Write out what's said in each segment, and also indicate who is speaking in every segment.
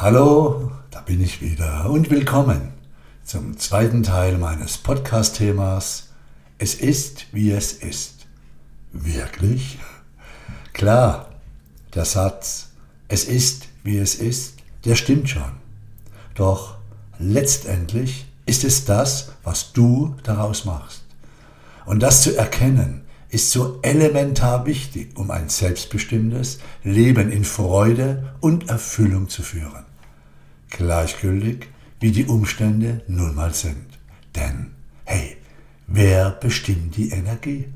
Speaker 1: Hallo, da bin ich wieder und willkommen zum zweiten Teil meines Podcast-Themas Es ist, wie es ist. Wirklich? Klar, der Satz Es ist, wie es ist, der stimmt schon. Doch letztendlich ist es das, was du daraus machst. Und das zu erkennen, ist so elementar wichtig, um ein selbstbestimmtes Leben in Freude und Erfüllung zu führen. Gleichgültig, wie die Umstände nun mal sind. Denn, hey, wer bestimmt die Energie?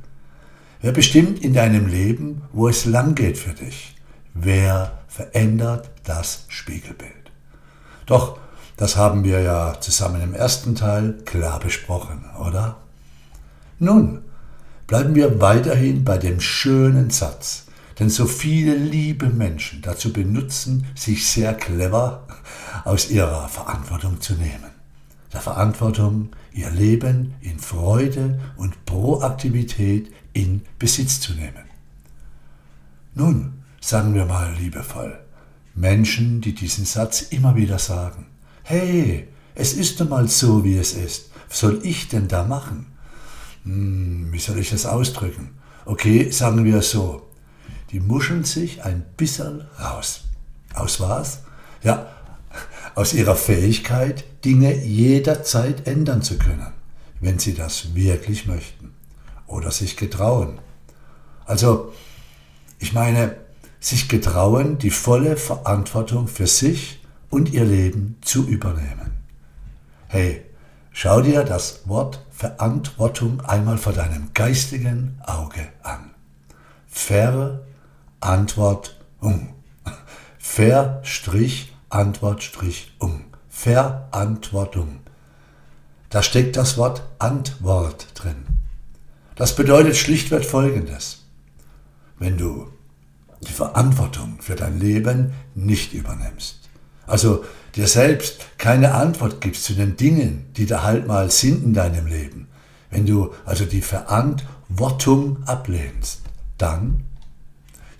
Speaker 1: Wer bestimmt in deinem Leben, wo es lang geht für dich? Wer verändert das Spiegelbild? Doch, das haben wir ja zusammen im ersten Teil klar besprochen, oder? Nun, bleiben wir weiterhin bei dem schönen Satz, den so viele liebe Menschen dazu benutzen, sich sehr clever aus ihrer Verantwortung zu nehmen. Der Verantwortung, ihr Leben in Freude und Proaktivität in Besitz zu nehmen. Nun, sagen wir mal liebevoll, Menschen, die diesen Satz immer wieder sagen, hey, es ist einmal so, wie es ist, was soll ich denn da machen? Hm, wie soll ich das ausdrücken? Okay, sagen wir so, die muscheln sich ein bisschen raus. Aus was? Ja, aus ihrer Fähigkeit, Dinge jederzeit ändern zu können, wenn sie das wirklich möchten oder sich getrauen. Also, ich meine, sich getrauen, die volle Verantwortung für sich und ihr Leben zu übernehmen. Hey, schau dir das Wort Verantwortung einmal vor deinem geistigen Auge an. Verantwortung. Ver-Strich Antwort Strich um. Verantwortung. Da steckt das Wort Antwort drin. Das bedeutet schlichtweg Folgendes. Wenn du die Verantwortung für dein Leben nicht übernimmst, also dir selbst keine Antwort gibst zu den Dingen, die da halt mal sind in deinem Leben, wenn du also die Verantwortung ablehnst, dann,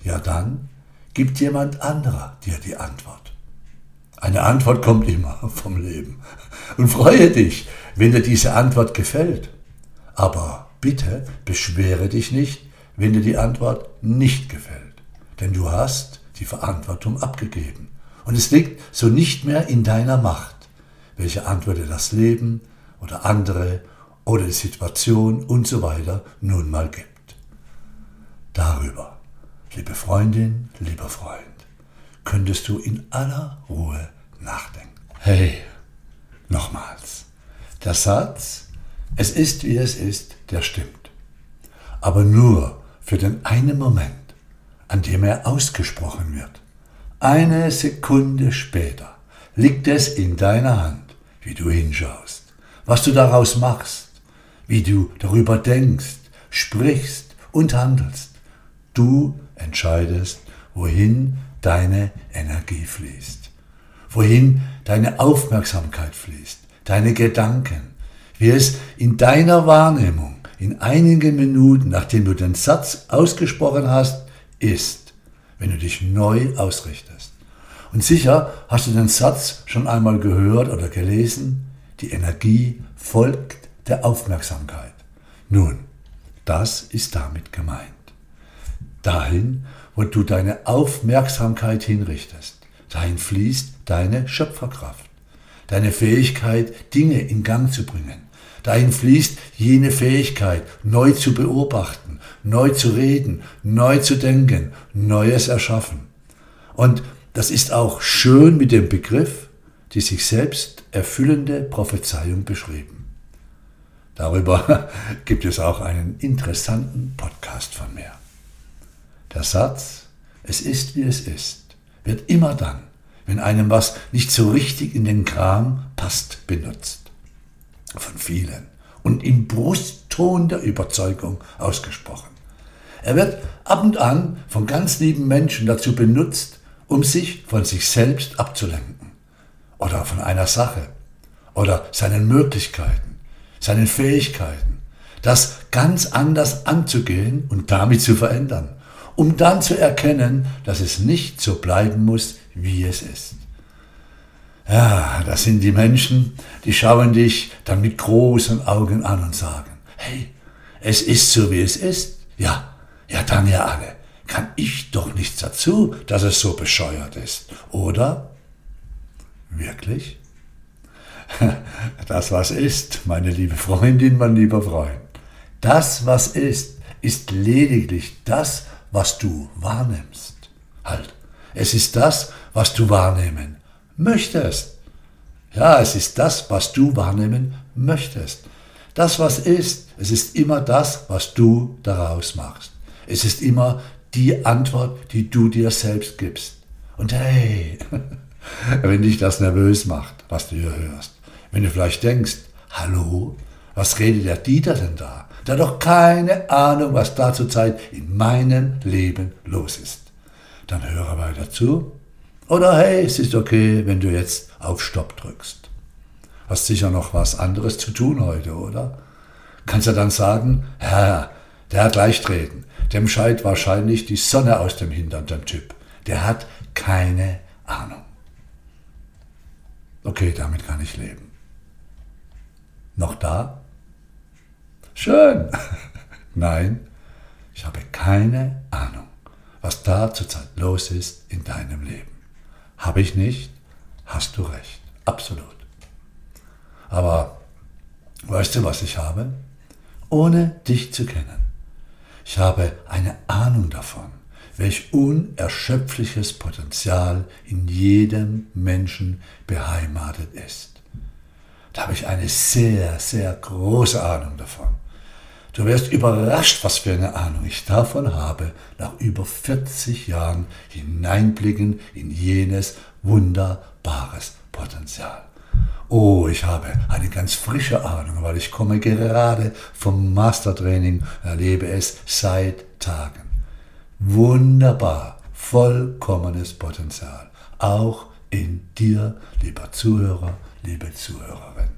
Speaker 1: ja dann, gibt jemand anderer dir die Antwort. Eine Antwort kommt immer vom Leben. Und freue dich, wenn dir diese Antwort gefällt. Aber bitte beschwere dich nicht, wenn dir die Antwort nicht gefällt. Denn du hast die Verantwortung abgegeben. Und es liegt so nicht mehr in deiner Macht, welche Antwort dir das Leben oder andere oder die Situation und so weiter nun mal gibt. Darüber, liebe Freundin, lieber Freund, könntest du in aller Ruhe nachdenken. Hey, nochmals. Der Satz, es ist wie es ist, der stimmt. Aber nur für den einen Moment, an dem er ausgesprochen wird. Eine Sekunde später liegt es in deiner Hand, wie du hinschaust, was du daraus machst, wie du darüber denkst, sprichst und handelst. Du entscheidest, wohin deine Energie fließt, wohin deine Aufmerksamkeit fließt, deine Gedanken, wie es in deiner Wahrnehmung in einigen Minuten, nachdem du den Satz ausgesprochen hast, ist, wenn du dich neu ausrichtest. Und sicher hast du den Satz schon einmal gehört oder gelesen, die Energie folgt der Aufmerksamkeit. Nun, das ist damit gemeint. Dahin, wo du deine Aufmerksamkeit hinrichtest. Dahin fließt deine Schöpferkraft, deine Fähigkeit, Dinge in Gang zu bringen. Dahin fließt jene Fähigkeit, neu zu beobachten, neu zu reden, neu zu denken, Neues erschaffen. Und das ist auch schön mit dem Begriff, die sich selbst erfüllende Prophezeiung beschrieben. Darüber gibt es auch einen interessanten Podcast von mir. Der Satz, es ist wie es ist, wird immer dann, wenn einem was nicht so richtig in den Kram passt, benutzt. Von vielen und im Brustton der Überzeugung ausgesprochen. Er wird ab und an von ganz lieben Menschen dazu benutzt, um sich von sich selbst abzulenken oder von einer Sache oder seinen Möglichkeiten, seinen Fähigkeiten, das ganz anders anzugehen und damit zu verändern um dann zu erkennen, dass es nicht so bleiben muss, wie es ist. Ja, das sind die Menschen, die schauen dich dann mit großen Augen an und sagen, hey, es ist so, wie es ist. Ja, ja, dann ja alle. Kann ich doch nichts dazu, dass es so bescheuert ist, oder? Wirklich? Das, was ist, meine liebe Freundin, mein lieber Freund. Das, was ist, ist lediglich das, was du wahrnimmst. Halt, es ist das, was du wahrnehmen möchtest. Ja, es ist das, was du wahrnehmen möchtest. Das, was ist, es ist immer das, was du daraus machst. Es ist immer die Antwort, die du dir selbst gibst. Und hey, wenn dich das nervös macht, was du hier hörst, wenn du vielleicht denkst, hallo, was redet der Dieter denn da? Der hat doch keine Ahnung, was da zurzeit in meinem Leben los ist. Dann höre weiter zu. Oder hey, es ist okay, wenn du jetzt auf Stopp drückst. Hast sicher noch was anderes zu tun heute, oder? Kannst du dann sagen, Herr, der hat leicht reden. Dem scheint wahrscheinlich die Sonne aus dem Hintern, dem Typ. Der hat keine Ahnung. Okay, damit kann ich leben. Noch da? Schön. Nein, ich habe keine Ahnung, was da zurzeit los ist in deinem Leben. Habe ich nicht? Hast du recht. Absolut. Aber weißt du, was ich habe? Ohne dich zu kennen. Ich habe eine Ahnung davon, welch unerschöpfliches Potenzial in jedem Menschen beheimatet ist. Da habe ich eine sehr, sehr große Ahnung davon. Du wirst überrascht, was für eine Ahnung ich davon habe, nach über 40 Jahren hineinblicken in jenes wunderbares Potenzial. Oh, ich habe eine ganz frische Ahnung, weil ich komme gerade vom Mastertraining, erlebe es seit Tagen. Wunderbar, vollkommenes Potenzial, auch in dir, lieber Zuhörer, liebe Zuhörerin.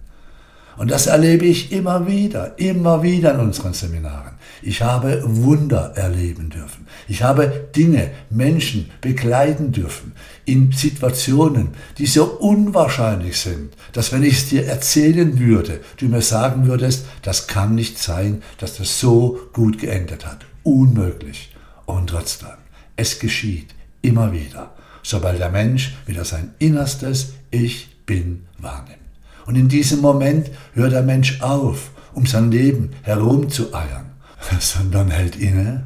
Speaker 1: Und das erlebe ich immer wieder, immer wieder in unseren Seminaren. Ich habe Wunder erleben dürfen. Ich habe Dinge, Menschen begleiten dürfen in Situationen, die so unwahrscheinlich sind, dass wenn ich es dir erzählen würde, du mir sagen würdest, das kann nicht sein, dass das so gut geendet hat. Unmöglich. Und trotzdem, es geschieht immer wieder, sobald der Mensch wieder sein innerstes Ich bin wahrnimmt. Und in diesem Moment hört der Mensch auf, um sein Leben herumzueiern, sondern hält inne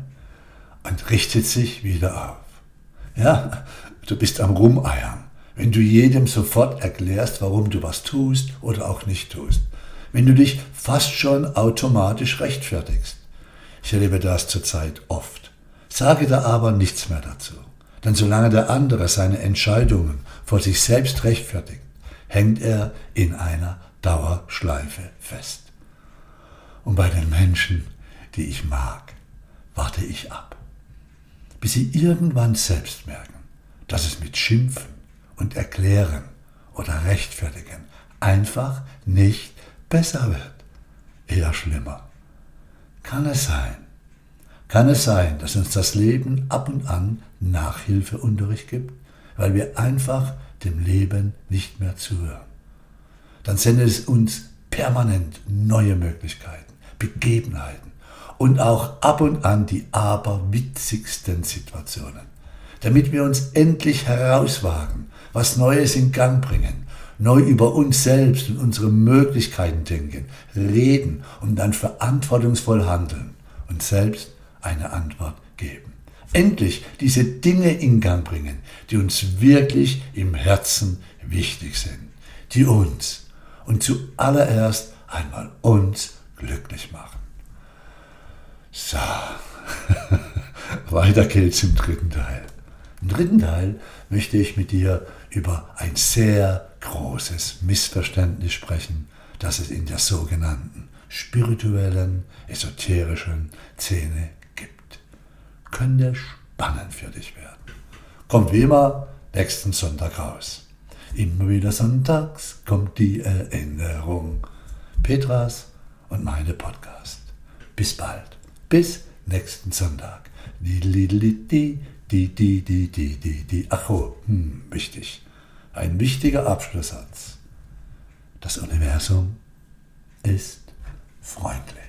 Speaker 1: und richtet sich wieder auf. Ja, du bist am Rumeiern, wenn du jedem sofort erklärst, warum du was tust oder auch nicht tust. Wenn du dich fast schon automatisch rechtfertigst. Ich erlebe das zurzeit oft. Sage da aber nichts mehr dazu. Denn solange der andere seine Entscheidungen vor sich selbst rechtfertigt, hängt er in einer Dauerschleife fest. Und bei den Menschen, die ich mag, warte ich ab, bis sie irgendwann selbst merken, dass es mit Schimpfen und Erklären oder Rechtfertigen einfach nicht besser wird, eher schlimmer. Kann es sein, kann es sein, dass uns das Leben ab und an Nachhilfeunterricht gibt, weil wir einfach dem Leben nicht mehr zuhören. Dann sendet es uns permanent neue Möglichkeiten, Begebenheiten und auch ab und an die aberwitzigsten Situationen, damit wir uns endlich herauswagen, was Neues in Gang bringen, neu über uns selbst und unsere Möglichkeiten denken, reden und dann verantwortungsvoll handeln und selbst eine Antwort geben endlich diese Dinge in Gang bringen, die uns wirklich im Herzen wichtig sind, die uns und zuallererst einmal uns glücklich machen. So, weiter geht's im dritten Teil. Im dritten Teil möchte ich mit dir über ein sehr großes Missverständnis sprechen, das es in der sogenannten spirituellen, esoterischen Szene könnte spannend für dich werden. Kommt wie immer nächsten Sonntag raus. Immer wieder sonntags kommt die Erinnerung. Petras und meine Podcast. Bis bald. Bis nächsten Sonntag. Die, die, die, die, die, die, die, die, die. Ach oh, hm, wichtig. ein wichtiger Abschlusssatz. Das Universum ist freundlich.